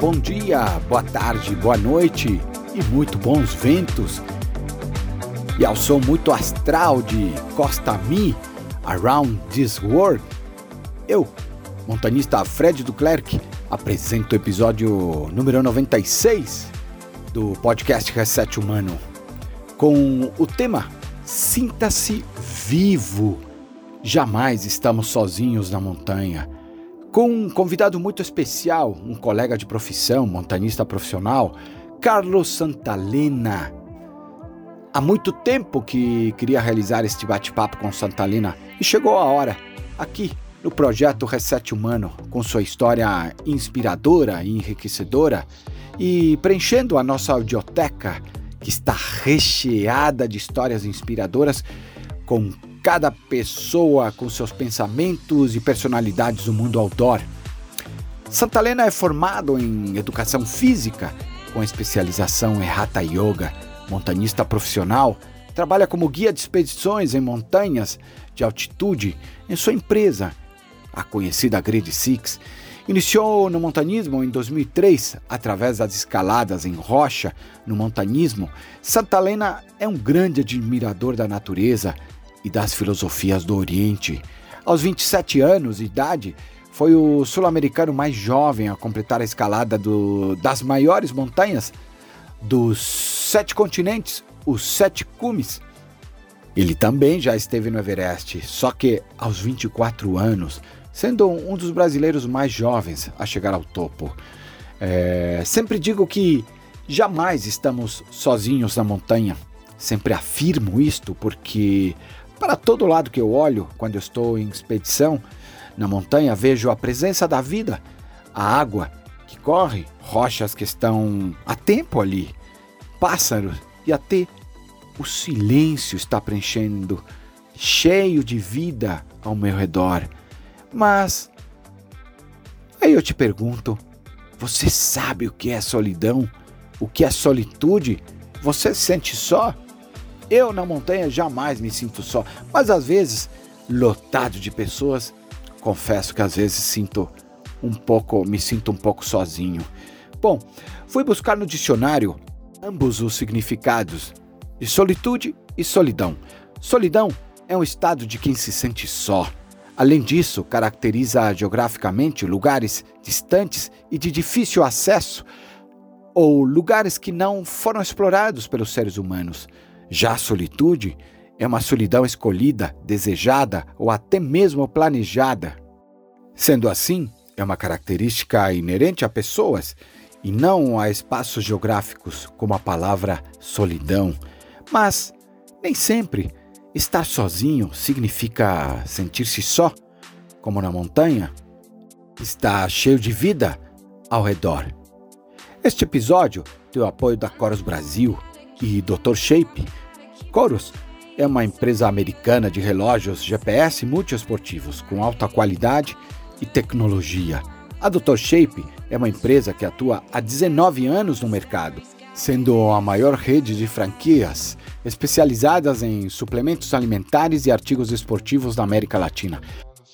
bom dia, boa tarde, boa noite e muito bons ventos. E ao som muito astral de Costa Me, Around This World, eu, montanista Fred Duclerc, apresento o episódio número 96 do podcast Reset Humano, com o tema Sinta-se vivo. Jamais estamos sozinhos na montanha com um convidado muito especial, um colega de profissão, montanista profissional, Carlos Santalena. Há muito tempo que queria realizar este bate-papo com Santalena e chegou a hora, aqui no projeto Reset Humano, com sua história inspiradora e enriquecedora e preenchendo a nossa audioteca, que está recheada de histórias inspiradoras com cada pessoa com seus pensamentos e personalidades do mundo outdoor. Santalena é formado em educação física, com especialização em Hatha Yoga, montanista profissional, trabalha como guia de expedições em montanhas de altitude em sua empresa, a conhecida Grid Six. Iniciou no montanismo em 2003 através das escaladas em rocha no montanismo. Santalena é um grande admirador da natureza e das filosofias do Oriente. Aos 27 anos de idade, foi o sul-americano mais jovem a completar a escalada do, das maiores montanhas dos sete continentes, os sete cumes. Ele também já esteve no Everest, só que aos 24 anos, sendo um dos brasileiros mais jovens a chegar ao topo. É, sempre digo que jamais estamos sozinhos na montanha. Sempre afirmo isto porque para todo lado que eu olho, quando eu estou em expedição na montanha, vejo a presença da vida, a água que corre, rochas que estão a tempo ali, pássaros e até o silêncio está preenchendo, cheio de vida ao meu redor. Mas aí eu te pergunto: você sabe o que é solidão? O que é solitude? Você se sente só? Eu na montanha jamais me sinto só, mas às vezes, lotado de pessoas, confesso que às vezes sinto um pouco, me sinto um pouco sozinho. Bom, fui buscar no dicionário ambos os significados de solitude e solidão. Solidão é um estado de quem se sente só. Além disso, caracteriza geograficamente lugares distantes e de difícil acesso ou lugares que não foram explorados pelos seres humanos. Já a solitude é uma solidão escolhida, desejada ou até mesmo planejada. Sendo assim, é uma característica inerente a pessoas e não a espaços geográficos, como a palavra solidão. Mas nem sempre estar sozinho significa sentir-se só, como na montanha. Está cheio de vida ao redor. Este episódio tem o apoio da Coros Brasil e Dr. Shape Chorus é uma empresa americana de relógios GPS multiesportivos com alta qualidade e tecnologia. A Dr. Shape é uma empresa que atua há 19 anos no mercado, sendo a maior rede de franquias especializadas em suplementos alimentares e artigos esportivos da América Latina.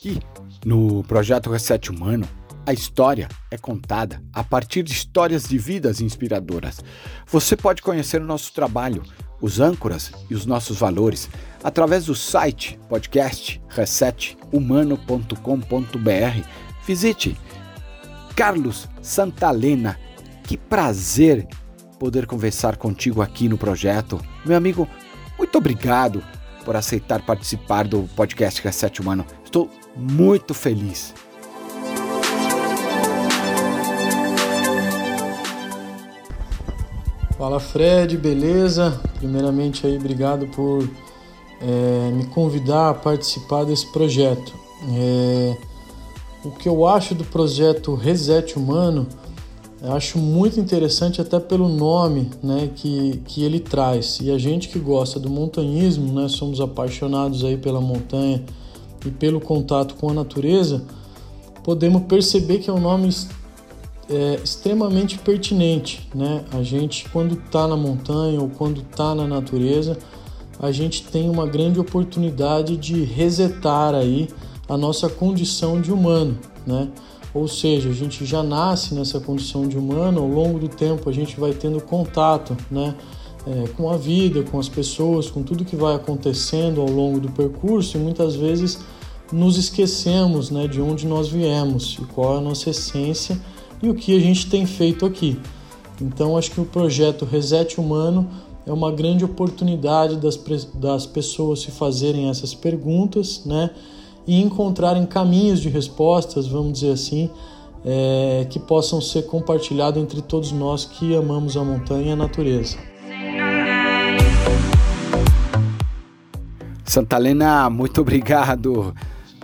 E no projeto Reset Humano, a história é contada a partir de histórias de vidas inspiradoras. Você pode conhecer o nosso trabalho os âncoras e os nossos valores através do site podcast resethumano.com.br. Visite Carlos Santalena. Que prazer poder conversar contigo aqui no projeto. Meu amigo, muito obrigado por aceitar participar do podcast Reset Humano. Estou muito feliz. Fala Fred, beleza? Primeiramente aí, obrigado por é, me convidar a participar desse projeto. É, o que eu acho do projeto Reset Humano, acho muito interessante até pelo nome né, que, que ele traz. E a gente que gosta do montanhismo, né, somos apaixonados aí pela montanha e pelo contato com a natureza, podemos perceber que é um nome é extremamente pertinente, né? A gente quando está na montanha ou quando está na natureza, a gente tem uma grande oportunidade de resetar aí a nossa condição de humano, né? ou seja, a gente já nasce nessa condição de humano, ao longo do tempo a gente vai tendo contato né, é, com a vida, com as pessoas, com tudo que vai acontecendo ao longo do percurso e muitas vezes nos esquecemos né, de onde nós viemos e qual é a nossa essência e o que a gente tem feito aqui. Então, acho que o projeto Reset Humano é uma grande oportunidade das, das pessoas se fazerem essas perguntas, né? E encontrarem caminhos de respostas, vamos dizer assim, é, que possam ser compartilhados entre todos nós que amamos a montanha e a natureza. Santalena, muito obrigado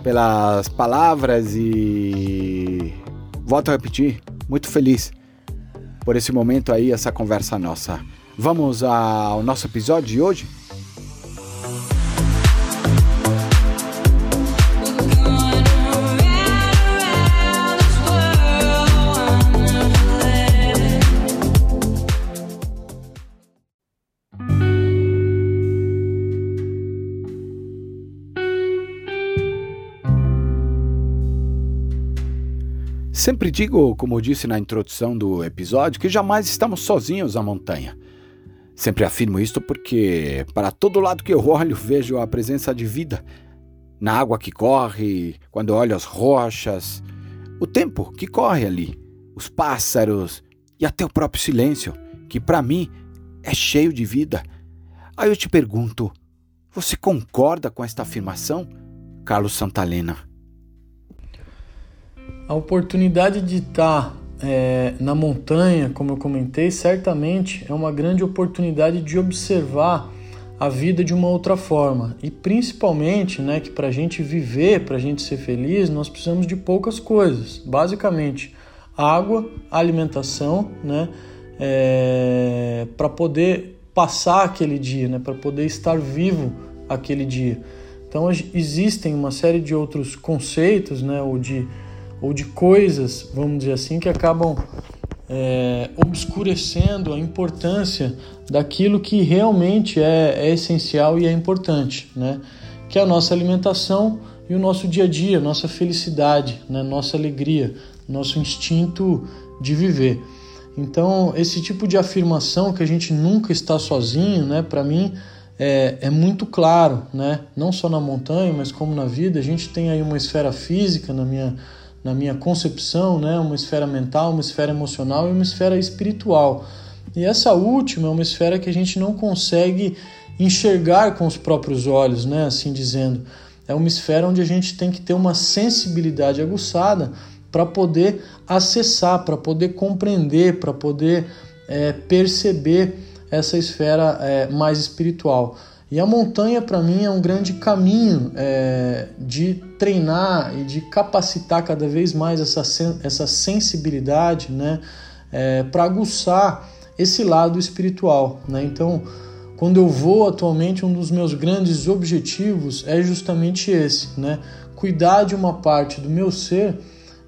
pelas palavras e volto a repetir, muito feliz por esse momento aí, essa conversa nossa. Vamos ao nosso episódio de hoje? Sempre digo, como disse na introdução do episódio, que jamais estamos sozinhos à montanha. Sempre afirmo isto porque, para todo lado que eu olho, vejo a presença de vida. Na água que corre, quando olho as rochas, o tempo que corre ali, os pássaros e até o próprio silêncio, que para mim é cheio de vida. Aí eu te pergunto: você concorda com esta afirmação, Carlos Santalena? A oportunidade de estar é, na montanha, como eu comentei, certamente é uma grande oportunidade de observar a vida de uma outra forma. E principalmente, né, que para a gente viver, para a gente ser feliz, nós precisamos de poucas coisas. Basicamente, água, alimentação, né, é, para poder passar aquele dia, né, para poder estar vivo aquele dia. Então existem uma série de outros conceitos, né, ou de ou de coisas, vamos dizer assim, que acabam é, obscurecendo a importância daquilo que realmente é, é, essencial e é importante, né? Que é a nossa alimentação e o nosso dia a dia, nossa felicidade, né? nossa alegria, nosso instinto de viver. Então, esse tipo de afirmação que a gente nunca está sozinho, né? Para mim é, é, muito claro, né? Não só na montanha, mas como na vida. A gente tem aí uma esfera física na minha na minha concepção, né, uma esfera mental, uma esfera emocional e uma esfera espiritual. E essa última é uma esfera que a gente não consegue enxergar com os próprios olhos, né, assim dizendo. É uma esfera onde a gente tem que ter uma sensibilidade aguçada para poder acessar, para poder compreender, para poder é, perceber essa esfera é, mais espiritual. E a montanha, para mim, é um grande caminho é, de treinar e de capacitar cada vez mais essa, essa sensibilidade né, é, para aguçar esse lado espiritual. Né? Então, quando eu vou atualmente, um dos meus grandes objetivos é justamente esse: né? cuidar de uma parte do meu ser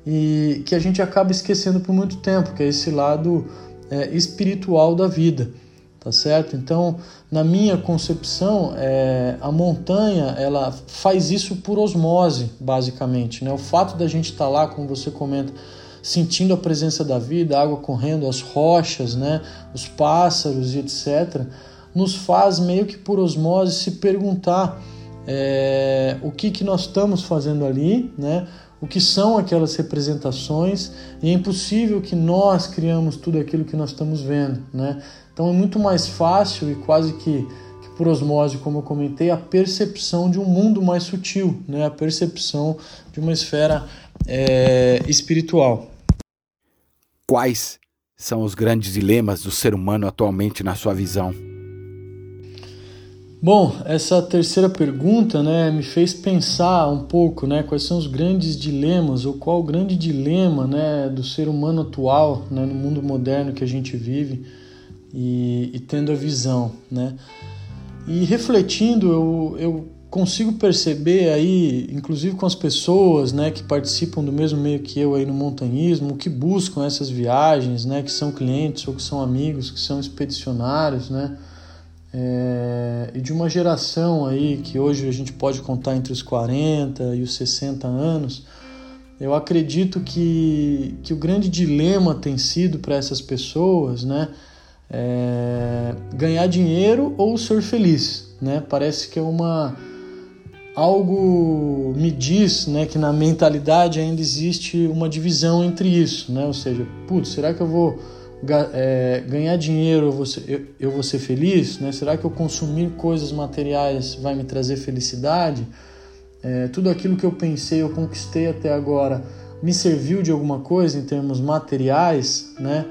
e que a gente acaba esquecendo por muito tempo, que é esse lado é, espiritual da vida tá certo? Então, na minha concepção, é, a montanha ela faz isso por osmose, basicamente, né? O fato da gente estar tá lá, como você comenta, sentindo a presença da vida, a água correndo, as rochas, né? Os pássaros e etc, nos faz meio que por osmose se perguntar é, o que que nós estamos fazendo ali, né? O que são aquelas representações e é impossível que nós criamos tudo aquilo que nós estamos vendo, né? Então é muito mais fácil e quase que, que por osmose, como eu comentei, a percepção de um mundo mais sutil, né? a percepção de uma esfera é, espiritual. Quais são os grandes dilemas do ser humano atualmente na sua visão? Bom, essa terceira pergunta né, me fez pensar um pouco né, quais são os grandes dilemas, ou qual o grande dilema né, do ser humano atual né, no mundo moderno que a gente vive e, e tendo a visão, né? E refletindo, eu, eu consigo perceber aí, inclusive com as pessoas, né, que participam do mesmo meio que eu aí no montanhismo, que buscam essas viagens, né, que são clientes ou que são amigos, que são expedicionários, né, é, e de uma geração aí que hoje a gente pode contar entre os 40 e os 60 anos, eu acredito que, que o grande dilema tem sido para essas pessoas, né? É ganhar dinheiro ou ser feliz, né? Parece que é uma algo me diz, né, que na mentalidade ainda existe uma divisão entre isso, né? Ou seja, putz, será que eu vou é, ganhar dinheiro eu vou, ser, eu, eu vou ser feliz, né? Será que eu consumir coisas materiais vai me trazer felicidade? É, tudo aquilo que eu pensei, eu conquistei até agora, me serviu de alguma coisa em termos materiais, né?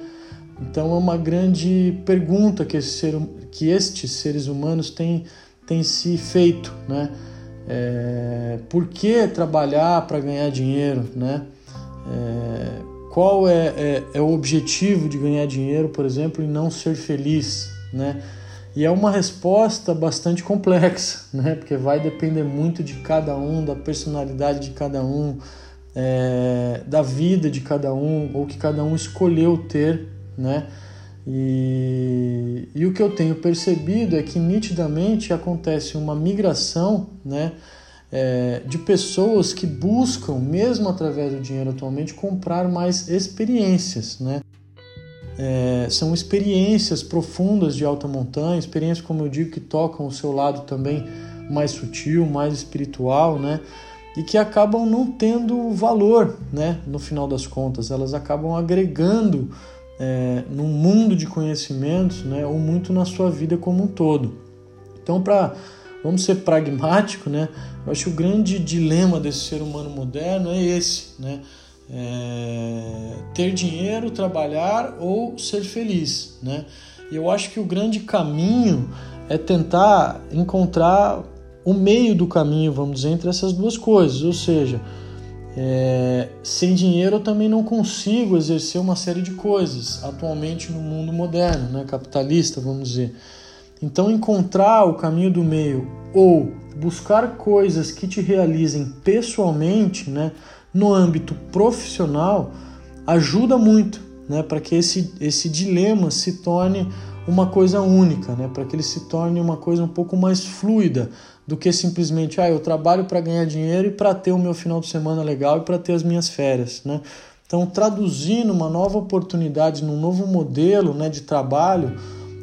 Então é uma grande pergunta que, ser, que estes seres humanos têm, têm se feito, né? É, por que trabalhar para ganhar dinheiro, né? É, qual é, é, é, o objetivo de ganhar dinheiro, por exemplo, e não ser feliz, né? E é uma resposta bastante complexa, né? Porque vai depender muito de cada um, da personalidade de cada um, é, da vida de cada um, ou que cada um escolheu ter, né? E, e o que eu tenho percebido é que nitidamente acontece uma migração, né? É, de pessoas que buscam, mesmo através do dinheiro atualmente, comprar mais experiências, né? É, são experiências profundas de alta montanha, experiências, como eu digo, que tocam o seu lado também mais sutil, mais espiritual, né? E que acabam não tendo valor, né? No final das contas, elas acabam agregando é, no mundo de conhecimentos, né? Ou muito na sua vida como um todo. Então, para vamos ser pragmático, né? Eu acho que o grande dilema desse ser humano moderno é esse, né? é, ter dinheiro, trabalhar ou ser feliz, né? E eu acho que o grande caminho é tentar encontrar o meio do caminho, vamos dizer, entre essas duas coisas, ou seja, é, sem dinheiro eu também não consigo exercer uma série de coisas atualmente no mundo moderno, né, capitalista, vamos dizer. Então, encontrar o caminho do meio ou buscar coisas que te realizem pessoalmente, né, no âmbito profissional ajuda muito, né, para que esse, esse dilema se torne uma coisa única, né, para que ele se torne uma coisa um pouco mais fluida do que simplesmente, ah, eu trabalho para ganhar dinheiro e para ter o meu final de semana legal e para ter as minhas férias, né? Então, traduzindo uma nova oportunidade num novo modelo, né, de trabalho,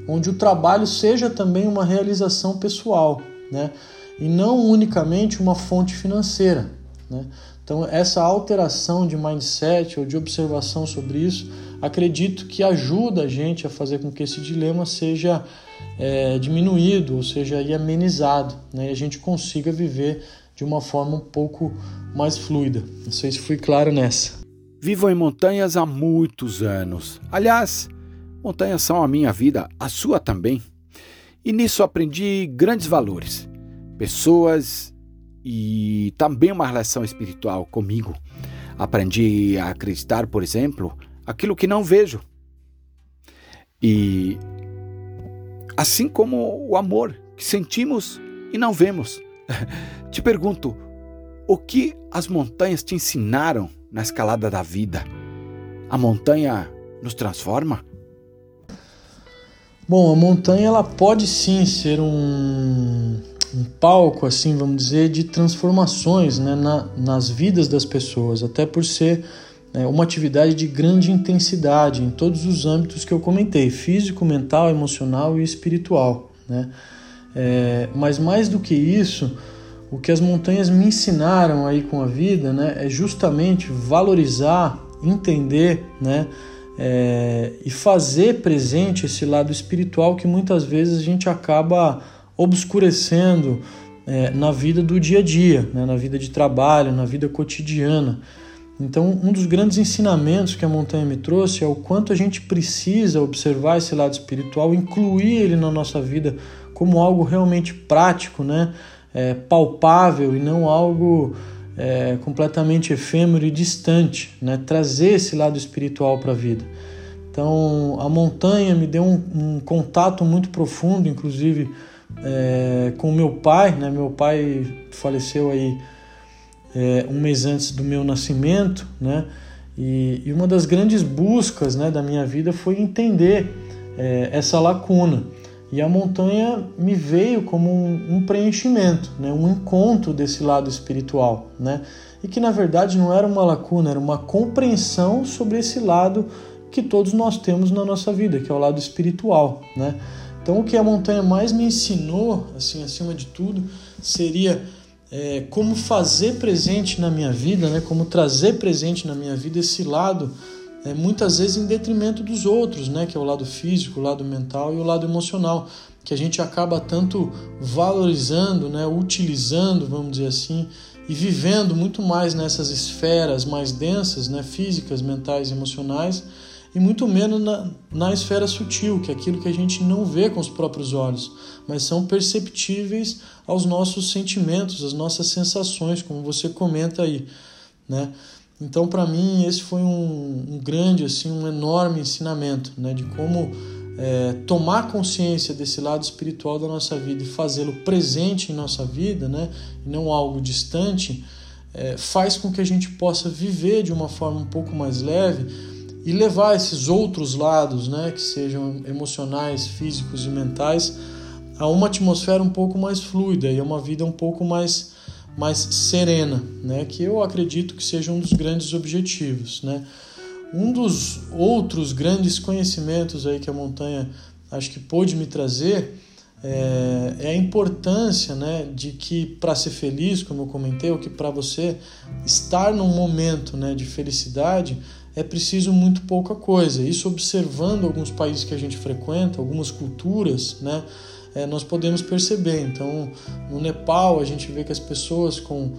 onde o trabalho seja também uma realização pessoal, né? E não unicamente uma fonte financeira, né? Então, essa alteração de mindset ou de observação sobre isso, acredito que ajuda a gente a fazer com que esse dilema seja é, diminuído, ou seja, amenizado, né? e a gente consiga viver de uma forma um pouco mais fluida. Não sei se fui claro nessa. Vivo em montanhas há muitos anos. Aliás, montanhas são a minha vida, a sua também. E nisso aprendi grandes valores. Pessoas e também uma relação espiritual comigo. Aprendi a acreditar, por exemplo, aquilo que não vejo. E assim como o amor que sentimos e não vemos. Te pergunto, o que as montanhas te ensinaram na escalada da vida? A montanha nos transforma? Bom, a montanha ela pode sim ser um um palco, assim, vamos dizer, de transformações né, na, nas vidas das pessoas, até por ser né, uma atividade de grande intensidade em todos os âmbitos que eu comentei: físico, mental, emocional e espiritual. Né? É, mas mais do que isso, o que as montanhas me ensinaram aí com a vida né, é justamente valorizar, entender né, é, e fazer presente esse lado espiritual que muitas vezes a gente acaba obscurecendo é, na vida do dia a dia, né, na vida de trabalho, na vida cotidiana. Então, um dos grandes ensinamentos que a montanha me trouxe é o quanto a gente precisa observar esse lado espiritual, incluir ele na nossa vida como algo realmente prático, né? É, palpável e não algo é, completamente efêmero e distante, né? trazer esse lado espiritual para a vida. Então, a montanha me deu um, um contato muito profundo, inclusive é, com meu pai, né? Meu pai faleceu aí é, um mês antes do meu nascimento, né? E, e, uma das grandes buscas né, da minha vida foi entender é, essa lacuna. E a montanha me veio como um, um, preenchimento, né, um encontro desse lado espiritual. Né? e que na verdade não era uma lacuna, era uma compreensão sobre esse lado que todos nós temos na nossa vida, que é o lado espiritual, né? Então o que a montanha mais me ensinou, assim, acima de tudo, seria é, como fazer presente na minha vida, né? Como trazer presente na minha vida esse lado, é, muitas vezes em detrimento dos outros, né? Que é o lado físico, o lado mental e o lado emocional, que a gente acaba tanto valorizando, né? Utilizando, vamos dizer assim, e vivendo muito mais nessas esferas mais densas, né, físicas, mentais e emocionais, e muito menos na, na esfera sutil, que é aquilo que a gente não vê com os próprios olhos, mas são perceptíveis aos nossos sentimentos, às nossas sensações, como você comenta aí, né? Então, para mim, esse foi um, um, grande, assim, um enorme ensinamento, né, de como é, tomar consciência desse lado espiritual da nossa vida e fazê-lo presente em nossa vida, né, e não algo distante, é, faz com que a gente possa viver de uma forma um pouco mais leve e levar esses outros lados, né, que sejam emocionais, físicos e mentais, a uma atmosfera um pouco mais fluida e a uma vida um pouco mais, mais serena, né, que eu acredito que seja um dos grandes objetivos, né. Um dos outros grandes conhecimentos aí que a montanha acho que pôde me trazer é, é a importância né, de que para ser feliz, como eu comentei, ou que para você estar num momento né, de felicidade é preciso muito pouca coisa. Isso observando alguns países que a gente frequenta, algumas culturas, né, é, nós podemos perceber. Então, no Nepal, a gente vê que as pessoas com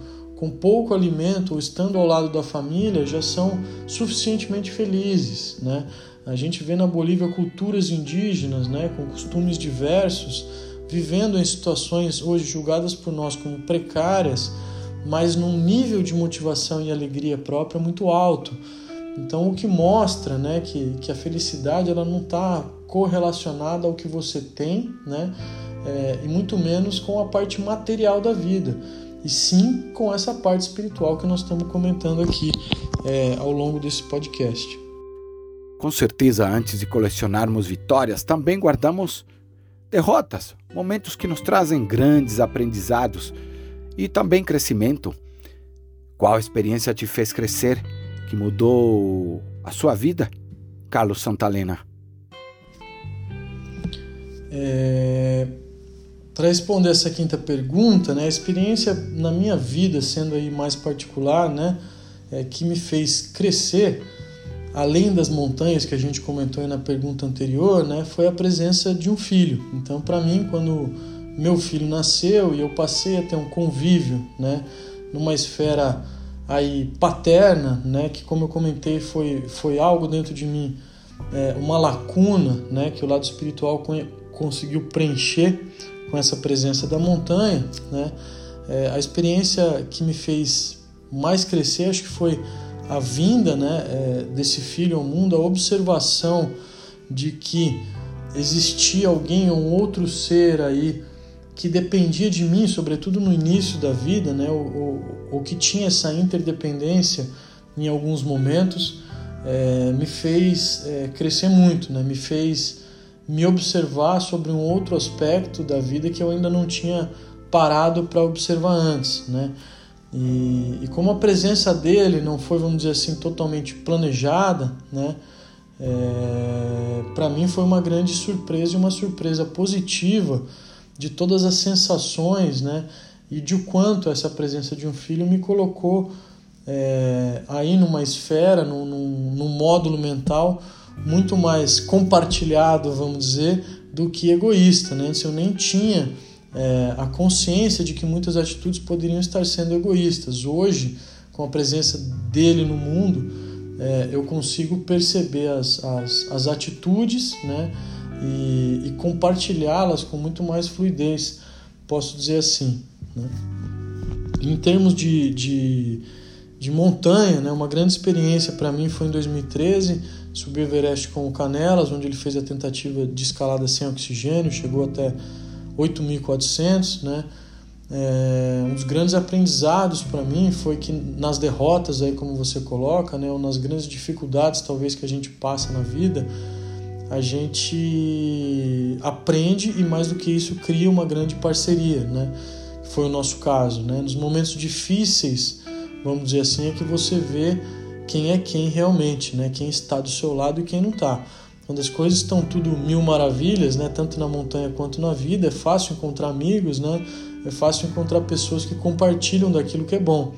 com pouco alimento ou estando ao lado da família já são suficientemente felizes, né? A gente vê na Bolívia culturas indígenas, né, com costumes diversos, vivendo em situações hoje julgadas por nós como precárias, mas num nível de motivação e alegria própria muito alto. Então, o que mostra né, que, que a felicidade ela não está correlacionada ao que você tem, né, é, e muito menos com a parte material da vida e sim com essa parte espiritual que nós estamos comentando aqui é, ao longo desse podcast. Com certeza, antes de colecionarmos vitórias, também guardamos derrotas, momentos que nos trazem grandes aprendizados e também crescimento. Qual experiência te fez crescer, que mudou a sua vida, Carlos Santalena? É, para responder essa quinta pergunta, né, a experiência na minha vida, sendo aí mais particular, né, é, que me fez crescer, além das montanhas que a gente comentou na pergunta anterior, né, foi a presença de um filho. Então, para mim, quando meu filho nasceu e eu passei a ter um convívio, né, numa esfera aí paterna, né, que como eu comentei foi foi algo dentro de mim, é, uma lacuna, né, que o lado espiritual conseguiu preencher com essa presença da montanha, né? É, a experiência que me fez mais crescer, acho que foi a vinda, né, é, desse filho ao mundo, a observação de que existia alguém, um outro ser aí que dependia de mim, sobretudo no início da vida, né, ou, ou, ou que tinha essa interdependência em alguns momentos, é, me fez é, crescer muito, né, me fez me observar sobre um outro aspecto da vida que eu ainda não tinha parado para observar antes, né? E, e, como a presença dele não foi, vamos dizer assim, totalmente planejada, né? É, para mim foi uma grande surpresa e uma surpresa positiva de todas as sensações, né? E de o quanto essa presença de um filho me colocou é, aí numa esfera, num, num, num módulo mental muito mais compartilhado, vamos dizer, do que egoísta. Né? Antes eu nem tinha é, a consciência de que muitas atitudes poderiam estar sendo egoístas. Hoje, com a presença dele no mundo, é, eu consigo perceber as, as, as atitudes né? E, e compartilhá-las com muito mais fluidez, posso dizer assim. Né? Em termos de, de, de montanha, né? uma grande experiência para mim foi em 2013 subiu o Everest com o Canelas, onde ele fez a tentativa de escalada sem oxigênio, chegou até 8.400, né? É, um dos grandes aprendizados para mim foi que nas derrotas aí como você coloca, né, ou nas grandes dificuldades talvez que a gente passa na vida, a gente aprende e mais do que isso cria uma grande parceria, né? Foi o nosso caso, né? Nos momentos difíceis vamos dizer assim, é que você vê quem é quem realmente, né? Quem está do seu lado e quem não está. Quando as coisas estão tudo mil maravilhas, né? Tanto na montanha quanto na vida, é fácil encontrar amigos, né? É fácil encontrar pessoas que compartilham daquilo que é bom.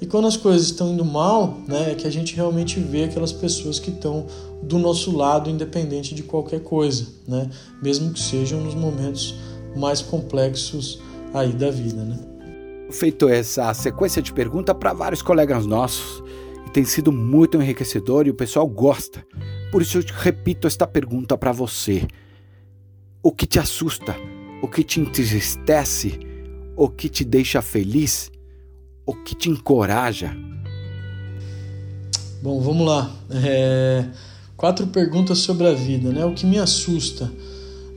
E quando as coisas estão indo mal, né, é que a gente realmente vê aquelas pessoas que estão do nosso lado, independente de qualquer coisa, né? Mesmo que sejam nos momentos mais complexos aí da vida, né? Feito essa sequência de perguntas para vários colegas nossos, e tem sido muito enriquecedor e o pessoal gosta. Por isso eu repito esta pergunta para você: o que te assusta? O que te entristece? O que te deixa feliz? o que te encoraja? Bom, vamos lá. É... Quatro perguntas sobre a vida, né? O que me assusta?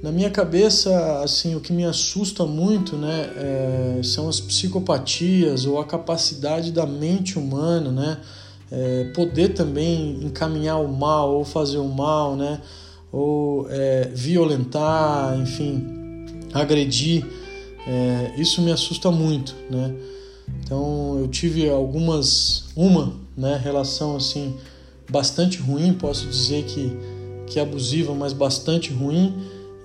Na minha cabeça, assim, o que me assusta muito, né, é... são as psicopatias ou a capacidade da mente humana, né, é... poder também encaminhar o mal ou fazer o mal, né, ou é, violentar, enfim, agredir. É, isso me assusta muito, né? Então eu tive algumas, uma né, relação assim bastante ruim, posso dizer que, que abusiva, mas bastante ruim.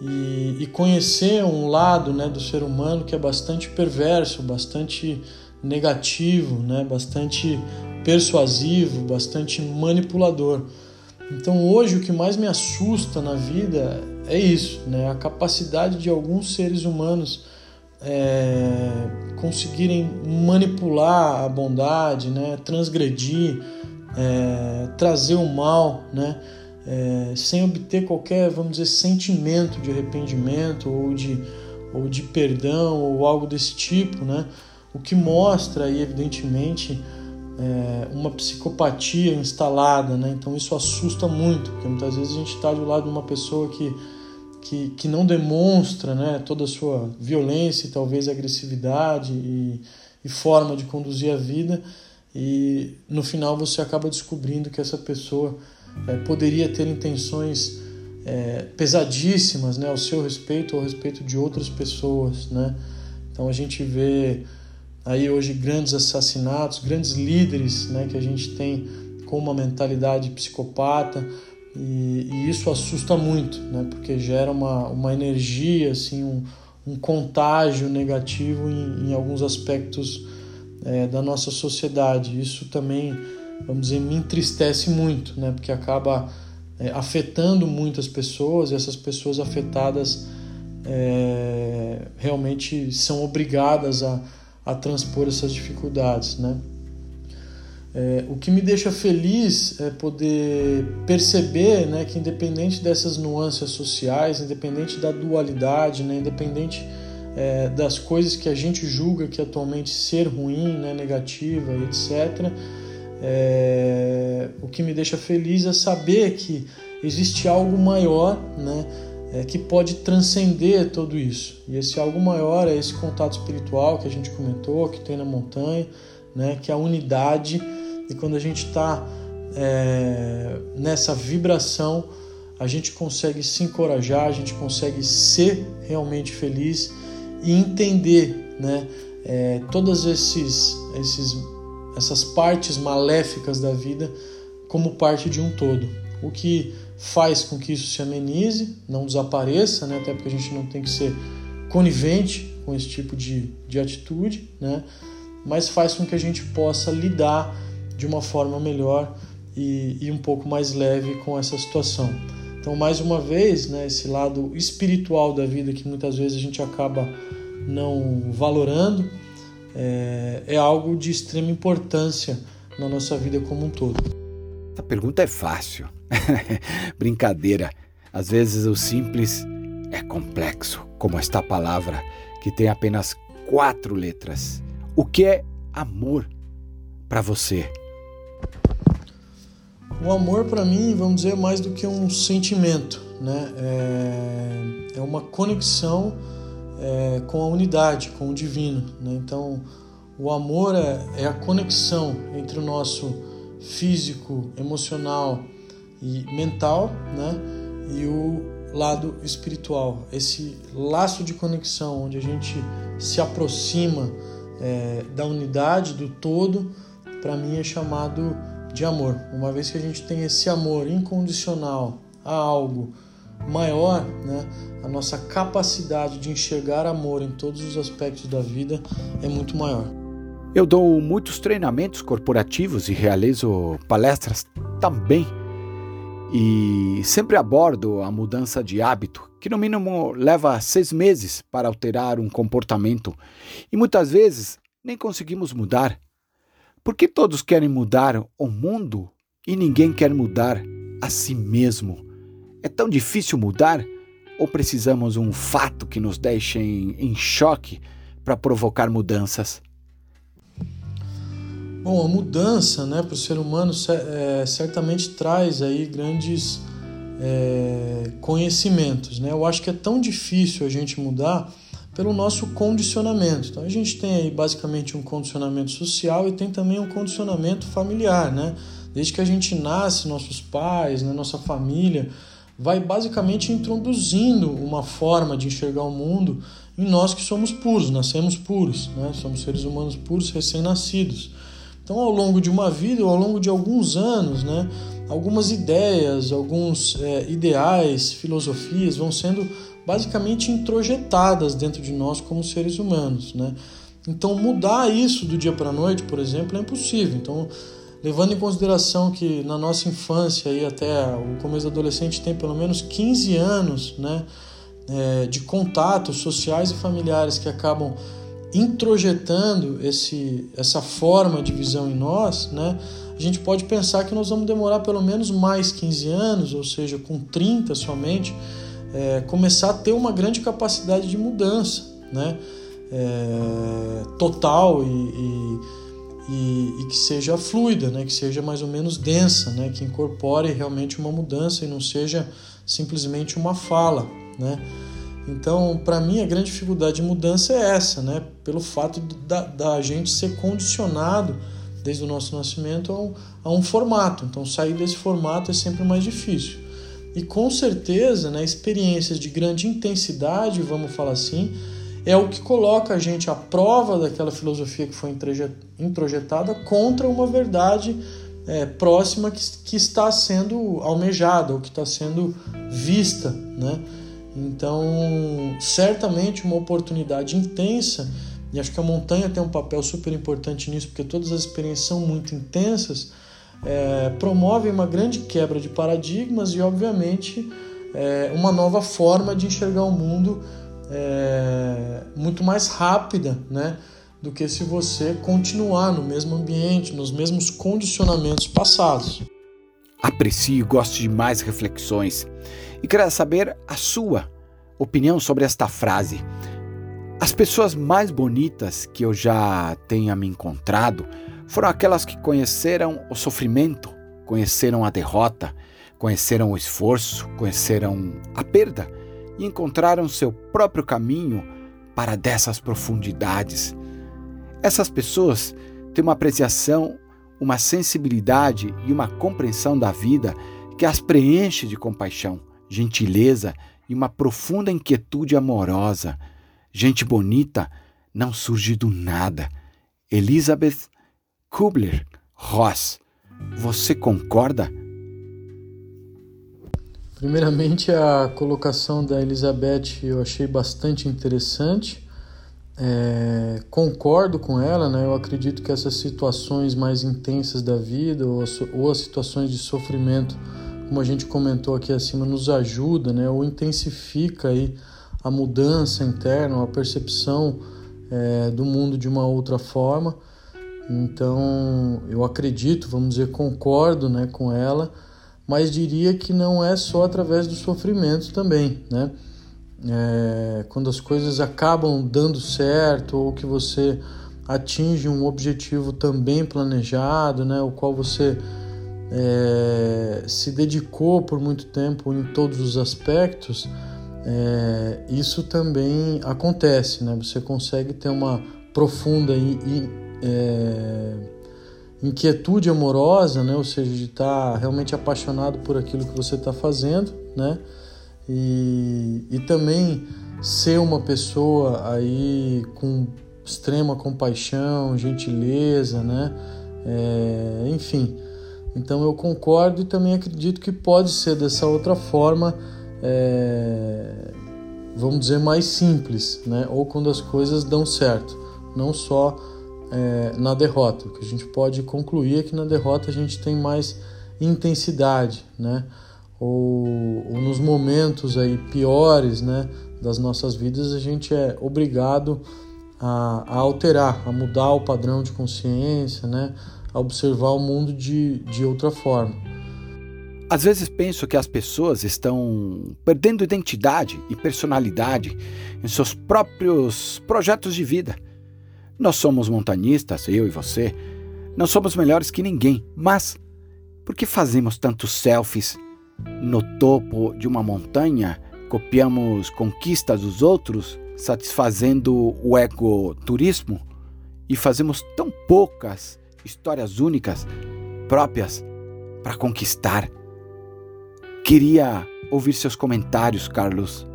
E, e conhecer um lado né, do ser humano que é bastante perverso, bastante negativo, né, bastante persuasivo, bastante manipulador. Então hoje o que mais me assusta na vida é isso, né, a capacidade de alguns seres humanos é, conseguirem manipular a bondade, né, transgredir, é, trazer o mal, né, é, sem obter qualquer, vamos dizer, sentimento de arrependimento ou de, ou de perdão ou algo desse tipo, né, o que mostra aí, evidentemente, é, uma psicopatia instalada, né, então isso assusta muito, porque muitas vezes a gente está do lado de uma pessoa que que, que não demonstra né, toda a sua violência e talvez agressividade e, e forma de conduzir a vida, e no final você acaba descobrindo que essa pessoa é, poderia ter intenções é, pesadíssimas né, ao seu respeito ou ao respeito de outras pessoas. Né? Então a gente vê aí hoje grandes assassinatos, grandes líderes né, que a gente tem com uma mentalidade psicopata e, e, isso assusta muito, né? porque gera uma, uma energia, assim, um, um contágio negativo em, em alguns aspectos é, da nossa sociedade. Isso também, vamos dizer, me entristece muito, né? porque acaba é, afetando muitas pessoas e essas pessoas afetadas é, realmente são obrigadas a, a transpor essas dificuldades. Né? É, o que me deixa feliz é poder perceber né, que, independente dessas nuances sociais, independente da dualidade, né, independente é, das coisas que a gente julga que atualmente ser ruim, né, negativa, etc., é, o que me deixa feliz é saber que existe algo maior né, é, que pode transcender tudo isso. E esse algo maior é esse contato espiritual que a gente comentou, que tem na montanha, né, que é a unidade e quando a gente está é, nessa vibração, a gente consegue se encorajar, a gente consegue ser realmente feliz e entender né, é, todas esses, esses, essas partes maléficas da vida como parte de um todo. O que faz com que isso se amenize, não desapareça, né, até porque a gente não tem que ser conivente com esse tipo de, de atitude, né, mas faz com que a gente possa lidar de uma forma melhor e, e um pouco mais leve com essa situação. Então, mais uma vez, né, esse lado espiritual da vida que muitas vezes a gente acaba não valorando é, é algo de extrema importância na nossa vida como um todo. Essa pergunta é fácil. Brincadeira. Às vezes o simples é complexo, como esta palavra que tem apenas quatro letras. O que é amor para você? O amor para mim, vamos dizer, é mais do que um sentimento, né? É, é uma conexão é, com a unidade, com o divino. Né? Então, o amor é, é a conexão entre o nosso físico, emocional e mental, né? E o lado espiritual, esse laço de conexão onde a gente se aproxima é, da unidade, do todo para mim é chamado de amor. Uma vez que a gente tem esse amor incondicional a algo maior, né, a nossa capacidade de enxergar amor em todos os aspectos da vida é muito maior. Eu dou muitos treinamentos corporativos e realizo palestras também. E sempre abordo a mudança de hábito, que no mínimo leva seis meses para alterar um comportamento. E muitas vezes nem conseguimos mudar. Por que todos querem mudar o mundo e ninguém quer mudar a si mesmo? É tão difícil mudar? Ou precisamos um fato que nos deixe em, em choque para provocar mudanças? Bom, a mudança né, para o ser humano é, certamente traz aí grandes é, conhecimentos. Né? Eu acho que é tão difícil a gente mudar pelo nosso condicionamento. Então a gente tem aí basicamente um condicionamento social e tem também um condicionamento familiar, né? Desde que a gente nasce, nossos pais, né, nossa família, vai basicamente introduzindo uma forma de enxergar o mundo em nós que somos puros, nascemos puros, né? somos seres humanos puros, recém-nascidos. Então, ao longo de uma vida, ou ao longo de alguns anos, né, algumas ideias, alguns é, ideais, filosofias vão sendo basicamente introjetadas dentro de nós como seres humanos, né? Então mudar isso do dia para a noite, por exemplo, é impossível. Então, levando em consideração que na nossa infância e até o começo da adolescente tem pelo menos 15 anos, né, é, de contatos sociais e familiares que acabam introjetando esse, essa forma de visão em nós, né, a gente pode pensar que nós vamos demorar pelo menos mais 15 anos, ou seja, com 30 somente, é, começar a ter uma grande capacidade de mudança, né? É, total e, e, e, e, que seja fluida, né? que seja mais ou menos densa, né? que incorpore realmente uma mudança e não seja simplesmente uma fala. Né? Então, para mim, a grande dificuldade de mudança é essa, né? pelo fato da, da gente ser condicionado desde o nosso nascimento a um, a um formato. Então, sair desse formato é sempre mais difícil. E com certeza, né, experiências de grande intensidade, vamos falar assim, é o que coloca a gente à prova daquela filosofia que foi introjetada contra uma verdade é, próxima que, que está sendo almejada ou que está sendo vista. Né? Então, certamente uma oportunidade intensa, e acho que a montanha tem um papel super importante nisso, porque todas as experiências são muito intensas é, promovem uma grande quebra de paradigmas e, obviamente, é, uma nova forma de enxergar o mundo é, muito mais rápida, né? Do que se você continuar no mesmo ambiente, nos mesmos condicionamentos passados. Aprecio e gosto de mais reflexões e quero saber a sua opinião sobre esta frase. As pessoas mais bonitas que eu já tenha me encontrado foram aquelas que conheceram o sofrimento, conheceram a derrota, conheceram o esforço, conheceram a perda e encontraram seu próprio caminho para dessas profundidades. Essas pessoas têm uma apreciação, uma sensibilidade e uma compreensão da vida que as preenche de compaixão, gentileza e uma profunda inquietude amorosa. Gente bonita não surge do nada. Elizabeth Kubler-Ross. Você concorda? Primeiramente, a colocação da Elizabeth eu achei bastante interessante. É, concordo com ela, né? Eu acredito que essas situações mais intensas da vida ou as, ou as situações de sofrimento, como a gente comentou aqui acima, nos ajuda, né? Ou intensifica aí a mudança interna, a percepção é, do mundo de uma outra forma. Então, eu acredito, vamos dizer, concordo né, com ela, mas diria que não é só através do sofrimento também, né? É, quando as coisas acabam dando certo ou que você atinge um objetivo também planejado, né, o qual você é, se dedicou por muito tempo em todos os aspectos, é, isso também acontece, né? Você consegue ter uma profunda e, e é, inquietude amorosa, né? ou seja, de estar tá realmente apaixonado por aquilo que você está fazendo, né? E, e também ser uma pessoa aí com extrema compaixão, gentileza, né? É, enfim, então eu concordo e também acredito que pode ser dessa outra forma, é, vamos dizer, mais simples, né? ou quando as coisas dão certo, não só é, na derrota. O que a gente pode concluir é que na derrota a gente tem mais intensidade, né? ou, ou nos momentos aí piores né, das nossas vidas a gente é obrigado a, a alterar, a mudar o padrão de consciência, né? a observar o mundo de, de outra forma. Às vezes penso que as pessoas estão perdendo identidade e personalidade em seus próprios projetos de vida. Nós somos montanistas, eu e você, não somos melhores que ninguém, mas por que fazemos tantos selfies no topo de uma montanha? Copiamos conquistas dos outros, satisfazendo o egoturismo e fazemos tão poucas histórias únicas, próprias, para conquistar. Queria ouvir seus comentários, Carlos.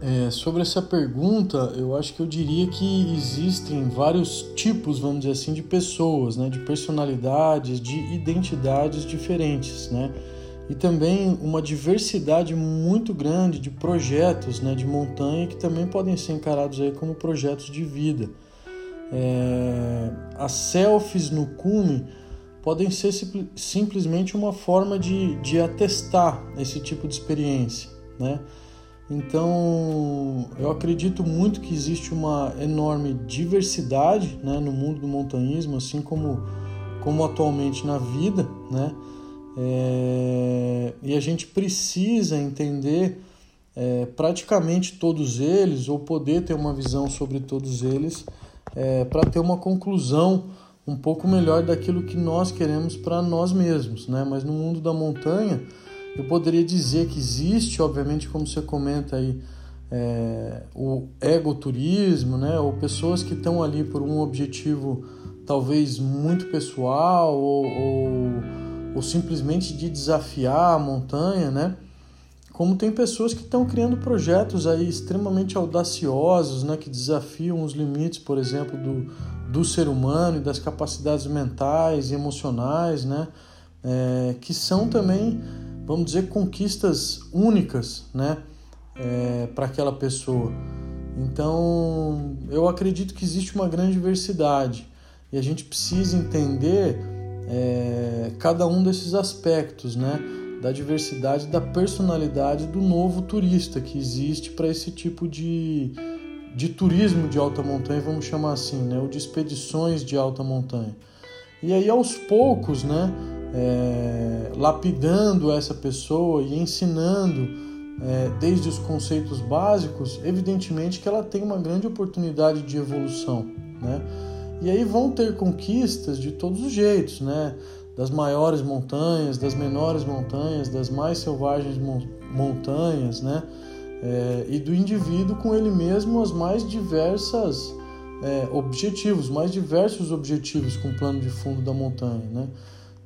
É, sobre essa pergunta, eu acho que eu diria que existem vários tipos, vamos dizer assim, de pessoas, né, de personalidades, de identidades diferentes, né, e também uma diversidade muito grande de projetos, né, de montanha que também podem ser encarados aí como projetos de vida. É, as selfies no cume podem ser simplesmente uma forma de, de atestar esse tipo de experiência, né? Então, eu acredito muito que existe uma enorme diversidade né, no mundo do montanhismo, assim como, como atualmente na vida, né? É, e a gente precisa entender é, praticamente todos eles, ou poder ter uma visão sobre todos eles, é, para ter uma conclusão um pouco melhor daquilo que nós queremos para nós mesmos, né? Mas no mundo da montanha, eu poderia dizer que existe, obviamente, como você comenta aí, é, o egoturismo, né? Ou pessoas que estão ali por um objetivo talvez muito pessoal ou, ou, ou simplesmente de desafiar a montanha, né? como tem pessoas que estão criando projetos aí extremamente audaciosos, né, que desafiam os limites, por exemplo, do, do ser humano e das capacidades mentais e emocionais, né, é, que são também, vamos dizer, conquistas únicas, né, é, para aquela pessoa. Então, eu acredito que existe uma grande diversidade e a gente precisa entender é, cada um desses aspectos, né? da diversidade, da personalidade do novo turista que existe para esse tipo de, de turismo de alta montanha, vamos chamar assim, né? ou de expedições de alta montanha. E aí, aos poucos, né, é, lapidando essa pessoa e ensinando é, desde os conceitos básicos, evidentemente que ela tem uma grande oportunidade de evolução. Né? E aí vão ter conquistas de todos os jeitos, né? das maiores montanhas, das menores montanhas, das mais selvagens montanhas, né? É, e do indivíduo com ele mesmo as mais diversas é, objetivos, mais diversos objetivos com o plano de fundo da montanha, né?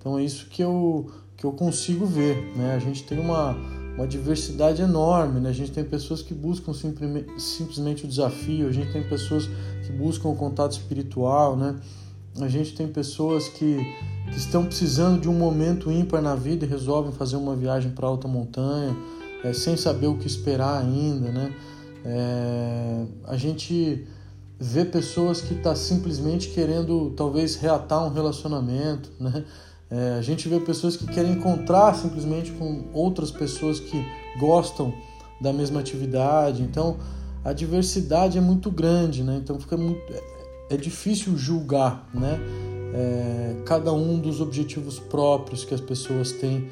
Então é isso que eu, que eu consigo ver, né? A gente tem uma, uma diversidade enorme, né? A gente tem pessoas que buscam simplesmente o desafio, a gente tem pessoas que buscam o contato espiritual, né? A gente tem pessoas que, que estão precisando de um momento ímpar na vida e resolvem fazer uma viagem para alta montanha, é, sem saber o que esperar ainda, né? É, a gente vê pessoas que estão tá simplesmente querendo talvez reatar um relacionamento, né? É, a gente vê pessoas que querem encontrar simplesmente com outras pessoas que gostam da mesma atividade. Então, a diversidade é muito grande, né? Então fica muito é difícil julgar, né? É, cada um dos objetivos próprios que as pessoas têm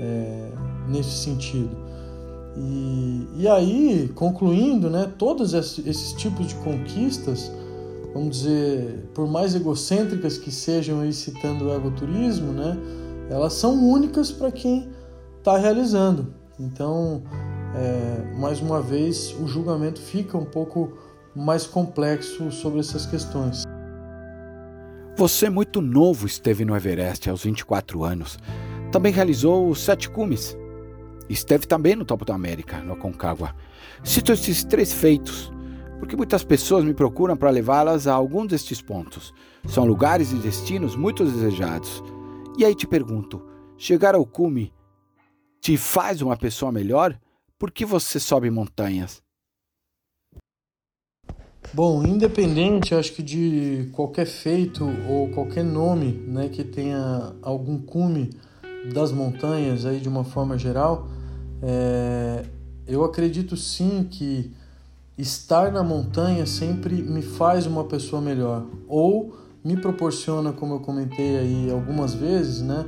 é, nesse sentido. E, e aí, concluindo, né, todos esses tipos de conquistas, vamos dizer, por mais egocêntricas que sejam aí citando o egoturismo, né, elas são únicas para quem está realizando. Então, é, mais uma vez, o julgamento fica um pouco mais complexo sobre essas questões. Você, muito novo, esteve no Everest aos 24 anos. Também realizou os Sete Cumes. Esteve também no Topo da América, no Aconcagua. Cito esses três feitos, porque muitas pessoas me procuram para levá-las a algum destes pontos. são lugares e destinos muito desejados. E aí te pergunto: chegar ao cume te faz uma pessoa melhor? Por que você sobe montanhas? Bom, independente, acho que de qualquer feito ou qualquer nome, né, que tenha algum cume das montanhas aí de uma forma geral, é, eu acredito sim que estar na montanha sempre me faz uma pessoa melhor ou me proporciona, como eu comentei aí algumas vezes, né,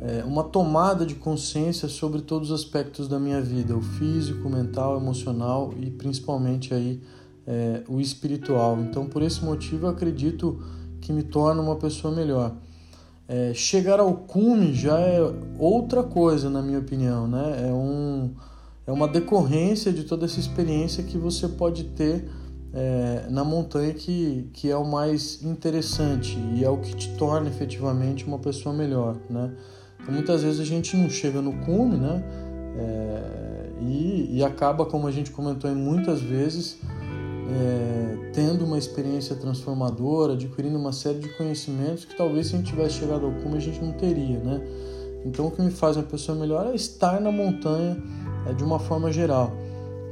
é, uma tomada de consciência sobre todos os aspectos da minha vida, o físico, mental, emocional e principalmente aí é, o espiritual. Então, por esse motivo, eu acredito que me torna uma pessoa melhor. É, chegar ao cume já é outra coisa, na minha opinião, né? É, um, é uma decorrência de toda essa experiência que você pode ter é, na montanha que, que é o mais interessante e é o que te torna efetivamente uma pessoa melhor, né? Então, muitas vezes a gente não chega no cume, né? É, e, e acaba, como a gente comentou em muitas vezes, é, tendo uma experiência transformadora, adquirindo uma série de conhecimentos que talvez se a gente tivesse chegado ao cume a gente não teria, né? Então o que me faz uma pessoa melhor é estar na montanha de uma forma geral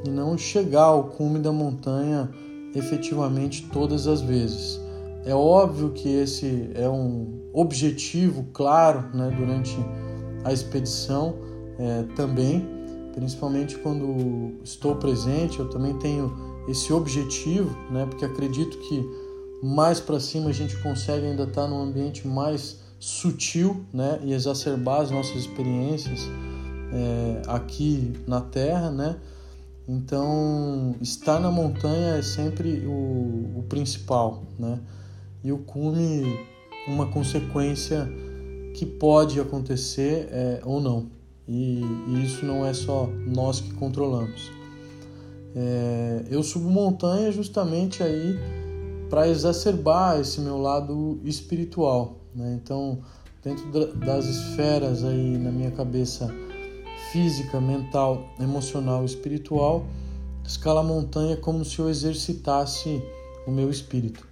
e não chegar ao cume da montanha efetivamente todas as vezes. É óbvio que esse é um objetivo claro né, durante a expedição é, também, principalmente quando estou presente, eu também tenho esse objetivo, né? Porque acredito que mais para cima a gente consegue ainda estar num ambiente mais sutil, né? E exacerbar as nossas experiências é, aqui na Terra, né? Então, estar na montanha é sempre o, o principal, né? E o cume, uma consequência que pode acontecer é, ou não. E, e isso não é só nós que controlamos. É, eu subo montanha justamente aí para exacerbar esse meu lado espiritual. Né? Então, dentro das esferas aí na minha cabeça física, mental, emocional, espiritual, escalar montanha é como se eu exercitasse o meu espírito.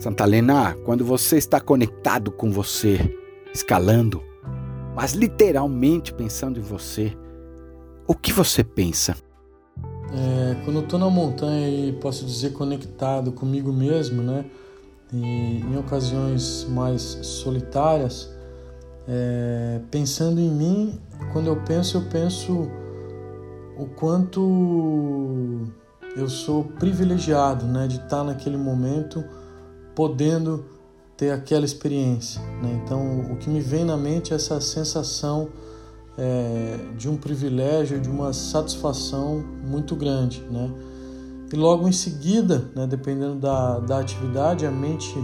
Santa Helena, quando você está conectado com você, escalando, mas literalmente pensando em você, o que você pensa? É, quando eu estou na montanha e posso dizer conectado comigo mesmo, né? E em ocasiões mais solitárias, é, pensando em mim, quando eu penso, eu penso o quanto eu sou privilegiado, né, de estar naquele momento podendo ter aquela experiência, né? Então, o que me vem na mente é essa sensação é, de um privilégio, de uma satisfação muito grande, né? E logo em seguida, né, dependendo da, da atividade, a mente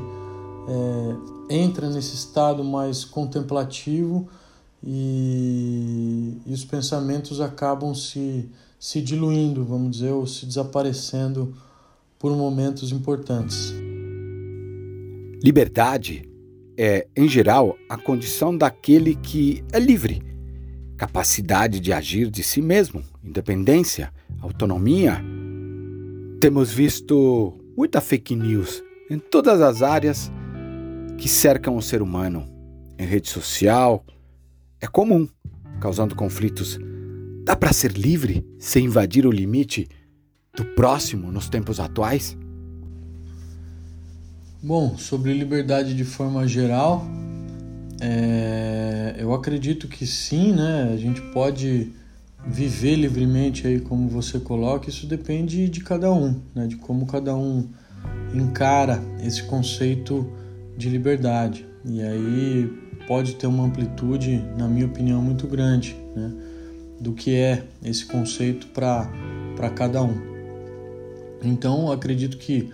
é, entra nesse estado mais contemplativo e, e, os pensamentos acabam se, se diluindo, vamos dizer, ou se desaparecendo por momentos importantes. Liberdade é, em geral, a condição daquele que é livre capacidade de agir de si mesmo, independência, autonomia. Temos visto muita fake news em todas as áreas que cercam o ser humano. Em rede social, é comum, causando conflitos. Dá para ser livre sem invadir o limite do próximo nos tempos atuais? Bom, sobre liberdade de forma geral, é, eu acredito que sim, né? A gente pode viver livremente aí como você coloca, isso depende de cada um, né? De como cada um encara esse conceito de liberdade. E aí pode ter uma amplitude, na minha opinião, muito grande, né? Do que é esse conceito para cada um. Então, acredito que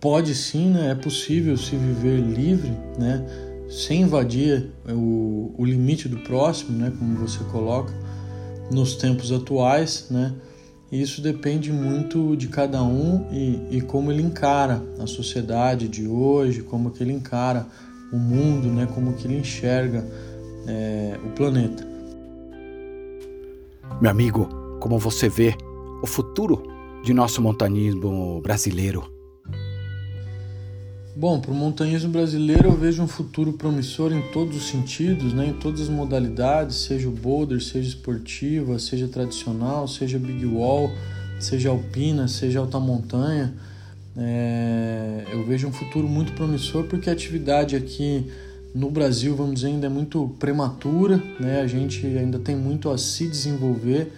pode sim, né? É possível se viver livre, né? sem invadir o, o limite do próximo, né, como você coloca, nos tempos atuais, né? Isso depende muito de cada um e, e como ele encara a sociedade de hoje, como que ele encara o mundo, né? Como que ele enxerga é, o planeta. Meu amigo, como você vê o futuro de nosso montanismo brasileiro? Bom, para o montanhismo brasileiro eu vejo um futuro promissor em todos os sentidos, né? em todas as modalidades, seja o boulder, seja esportiva, seja tradicional, seja big wall, seja alpina, seja alta montanha. É... eu vejo um futuro muito promissor porque a atividade aqui no Brasil, vamos dizer, ainda é muito prematura, né? a gente ainda tem muito a se desenvolver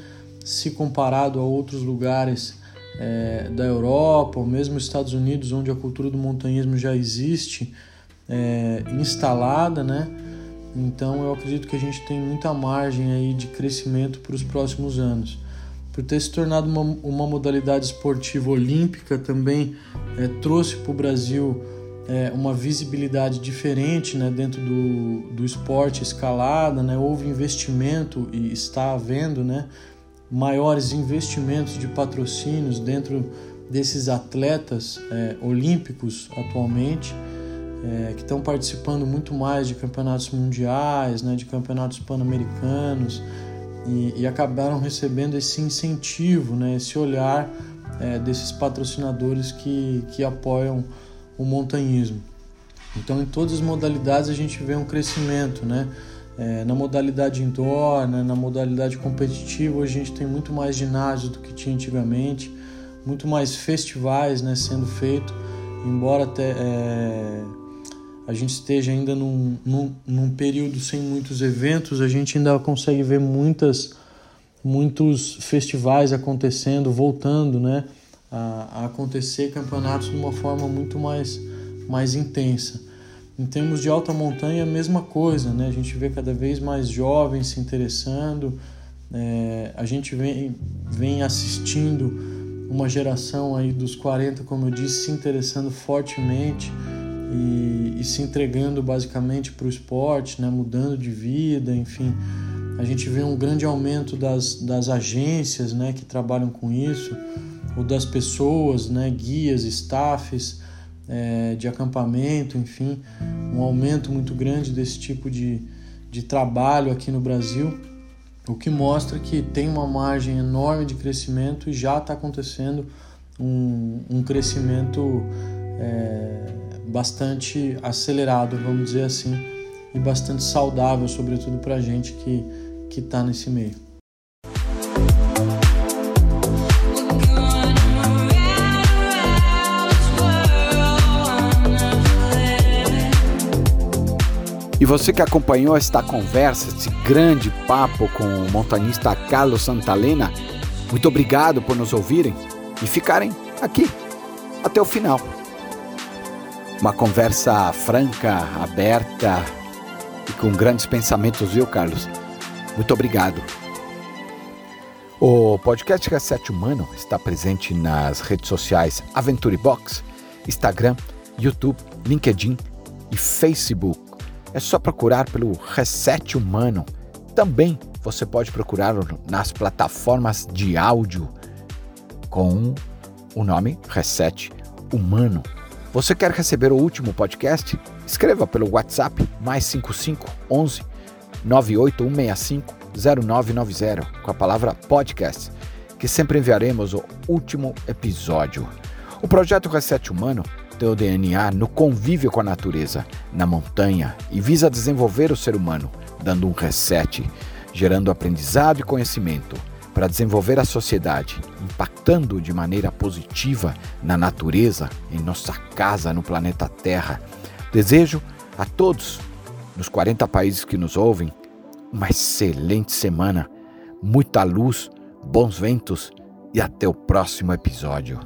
se comparado a outros lugares é, da Europa, ou mesmo Estados Unidos, onde a cultura do montanhismo já existe é, instalada, né? Então eu acredito que a gente tem muita margem aí de crescimento para os próximos anos. Por ter se tornado uma, uma modalidade esportiva olímpica, também é, trouxe para o Brasil é, uma visibilidade diferente né, dentro do, do esporte escalada, né? houve investimento e está havendo né, maiores investimentos de patrocínios dentro desses atletas é, olímpicos atualmente, é, que estão participando muito mais de campeonatos mundiais, né, de campeonatos pan-americanos e, e, acabaram recebendo esse incentivo, né, esse olhar é, desses patrocinadores que, que apoiam o montanhismo. Então, em todas as modalidades a gente vê um crescimento, né? É, na modalidade indoor, né, na modalidade competitiva, a gente tem muito mais ginásio do que tinha antigamente, muito mais festivais né, sendo feito, embora até, é, a gente esteja ainda num, num, num, período sem muitos eventos, a gente ainda consegue ver muitas, muitos festivais acontecendo, voltando né, a, a acontecer campeonatos de uma forma muito mais, mais intensa. Em termos de alta montanha, a mesma coisa, né? A gente vê cada vez mais jovens se interessando, é, a gente vem, vem assistindo uma geração aí dos 40, como eu disse, se interessando fortemente e, e se entregando basicamente para o esporte, né? mudando de vida, enfim. A gente vê um grande aumento das, das agências né? que trabalham com isso, ou das pessoas, né? guias, staffs, é, de acampamento, enfim, um aumento muito grande desse tipo de, de trabalho aqui no Brasil, o que mostra que tem uma margem enorme de crescimento e já está acontecendo um, um crescimento é, bastante acelerado, vamos dizer assim, e bastante saudável, sobretudo para a gente que está nesse meio. E você que acompanhou esta conversa, esse grande papo com o montanista Carlos Santalena, muito obrigado por nos ouvirem e ficarem aqui até o final. Uma conversa franca, aberta e com grandes pensamentos, viu, Carlos? Muito obrigado. O podcast Reset Humano está presente nas redes sociais Aventure Box, Instagram, YouTube, LinkedIn e Facebook é só procurar pelo Reset Humano. Também você pode procurar nas plataformas de áudio com o nome Reset Humano. Você quer receber o último podcast? Escreva pelo WhatsApp mais 55 11 98165 0990 com a palavra podcast, que sempre enviaremos o último episódio. O projeto Reset Humano teu DNA no convívio com a natureza, na montanha e visa desenvolver o ser humano, dando um reset, gerando aprendizado e conhecimento para desenvolver a sociedade, impactando de maneira positiva na natureza, em nossa casa no planeta Terra. Desejo a todos, nos 40 países que nos ouvem, uma excelente semana, muita luz, bons ventos e até o próximo episódio.